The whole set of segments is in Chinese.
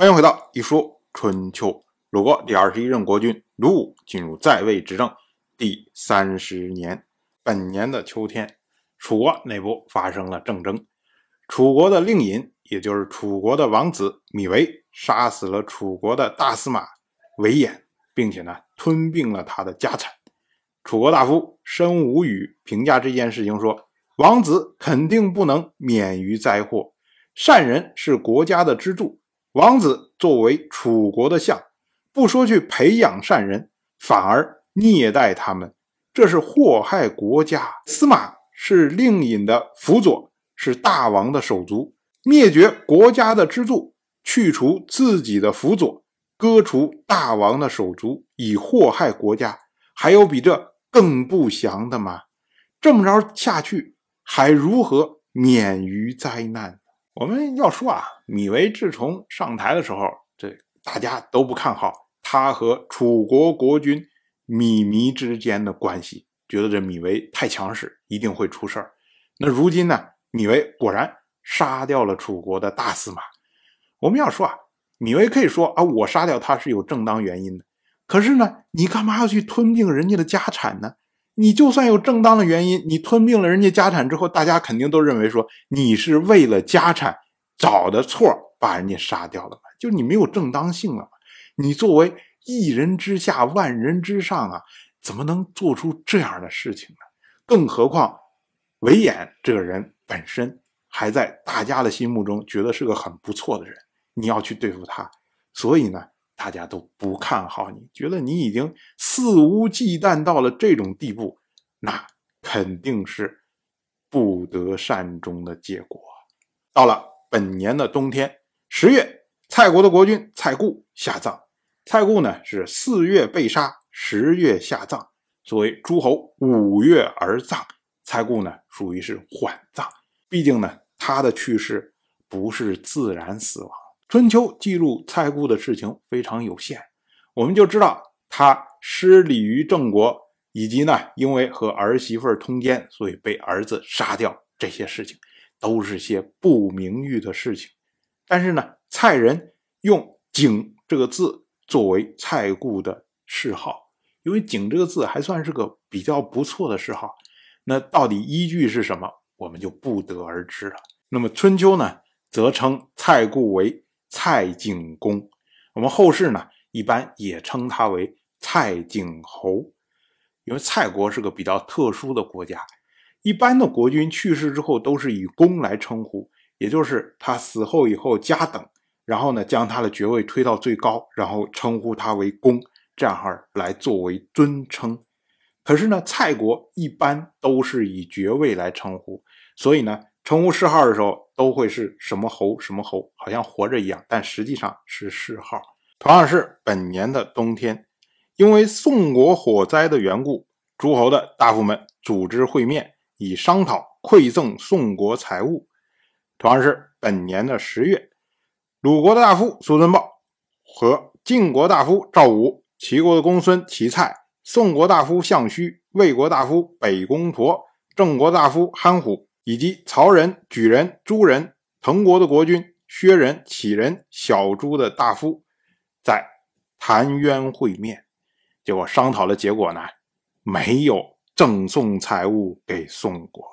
欢迎回到一说春秋。鲁国第二十一任国君鲁武进入在位执政第三十年，本年的秋天，楚国内部发生了政争。楚国的令尹，也就是楚国的王子米为，杀死了楚国的大司马韦衍，并且呢吞并了他的家产。楚国大夫申无宇评价这件事情说：“王子肯定不能免于灾祸，善人是国家的支柱。”王子作为楚国的相，不说去培养善人，反而虐待他们，这是祸害国家。司马是令尹的辅佐，是大王的手足，灭绝国家的支柱，去除自己的辅佐，割除大王的手足，以祸害国家，还有比这更不祥的吗？这么着下去，还如何免于灾难？我们要说啊，芈为自从上台的时候，这大家都不看好他和楚国国君芈弥之间的关系，觉得这芈为太强势，一定会出事儿。那如今呢，芈为果然杀掉了楚国的大司马。我们要说啊，芈为可以说啊，我杀掉他是有正当原因的。可是呢，你干嘛要去吞并人家的家产呢？你就算有正当的原因，你吞并了人家家产之后，大家肯定都认为说你是为了家产找的错把人家杀掉了嘛？就你没有正当性了嘛？你作为一人之下万人之上啊，怎么能做出这样的事情呢？更何况韦衍这个人本身还在大家的心目中觉得是个很不错的人，你要去对付他，所以呢？大家都不看好你，觉得你已经肆无忌惮到了这种地步，那肯定是不得善终的结果。到了本年的冬天，十月，蔡国的国君蔡固下葬。蔡固呢是四月被杀，十月下葬。作为诸侯，五月而葬。蔡固呢属于是缓葬，毕竟呢他的去世不是自然死亡。春秋记录蔡固的事情非常有限，我们就知道他失礼于郑国，以及呢，因为和儿媳妇通奸，所以被儿子杀掉。这些事情都是些不名誉的事情。但是呢，蔡人用“景”这个字作为蔡固的谥号，因为“景”这个字还算是个比较不错的谥号。那到底依据是什么，我们就不得而知了。那么春秋呢，则称蔡固为。蔡景公，我们后世呢一般也称他为蔡景侯，因为蔡国是个比较特殊的国家，一般的国君去世之后都是以公来称呼，也就是他死后以后加等，然后呢将他的爵位推到最高，然后称呼他为公，这样哈来作为尊称。可是呢，蔡国一般都是以爵位来称呼，所以呢。称呼谥号的时候，都会是什么侯什么侯，好像活着一样，但实际上是谥号。同样是本年的冬天，因为宋国火灾的缘故，诸侯的大夫们组织会面，以商讨馈赠宋国财物。同样是本年的十月，鲁国的大夫苏孙豹和晋国大夫赵武、齐国的公孙齐蔡、宋国大夫项须、魏国大夫北宫驼、郑国大夫憨虎。以及曹人、举人、朱人、滕国的国君薛人、杞人、小朱的大夫，在谭渊会面，结果商讨的结果呢，没有赠送财物给宋国。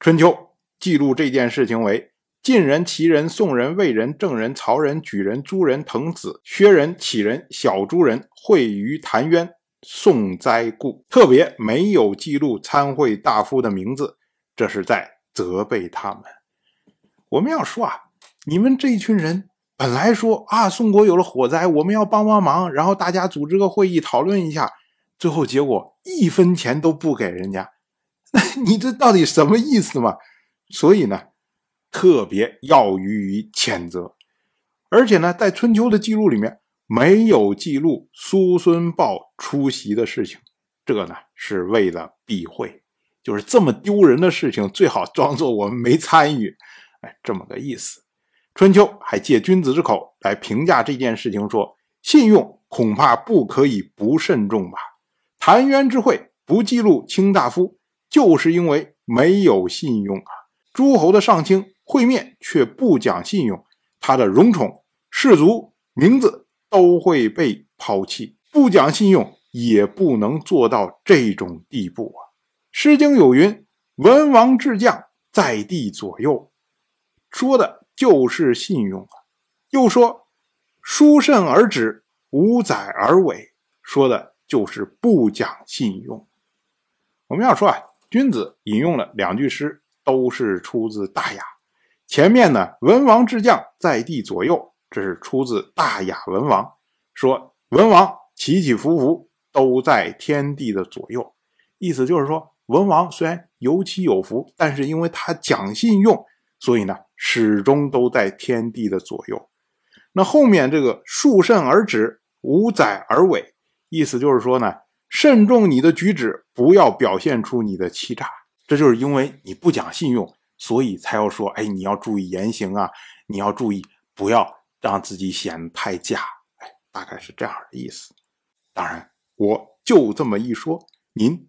春秋记录这件事情为：晋人、齐人、宋人、魏人、郑人、曹人、莒人、朱人、滕子、薛人、杞人、小朱人会于谭渊送灾故，特别没有记录参会大夫的名字。这是在责备他们。我们要说啊，你们这一群人本来说啊，宋国有了火灾，我们要帮帮忙，然后大家组织个会议讨论一下，最后结果一分钱都不给人家，你这到底什么意思嘛？所以呢，特别要予以谴责。而且呢，在春秋的记录里面没有记录苏孙豹出席的事情，这个呢是为了避讳。就是这么丢人的事情，最好装作我们没参与，哎，这么个意思。春秋还借君子之口来评价这件事情，说信用恐怕不可以不慎重吧。谭渊之会不记录卿大夫，就是因为没有信用啊。诸侯的上卿会面却不讲信用，他的荣宠士族名字都会被抛弃，不讲信用也不能做到这种地步啊！《诗经》有云：“文王之将，在地左右”，说的就是信用啊。又说：“书慎而止，无载而伪”，说的就是不讲信用。我们要说啊，君子引用了两句诗，都是出自《大雅》。前面呢，“文王之将，在地左右”。这是出自《大雅·文王》，说文王起起伏伏都在天地的左右，意思就是说，文王虽然有起有伏，但是因为他讲信用，所以呢，始终都在天地的左右。那后面这个恕慎而止，无宰而伪，意思就是说呢，慎重你的举止，不要表现出你的欺诈。这就是因为你不讲信用，所以才要说，哎，你要注意言行啊，你要注意不要。让自己显得太假，哎，大概是这样的意思。当然，我就这么一说，您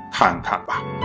看看吧。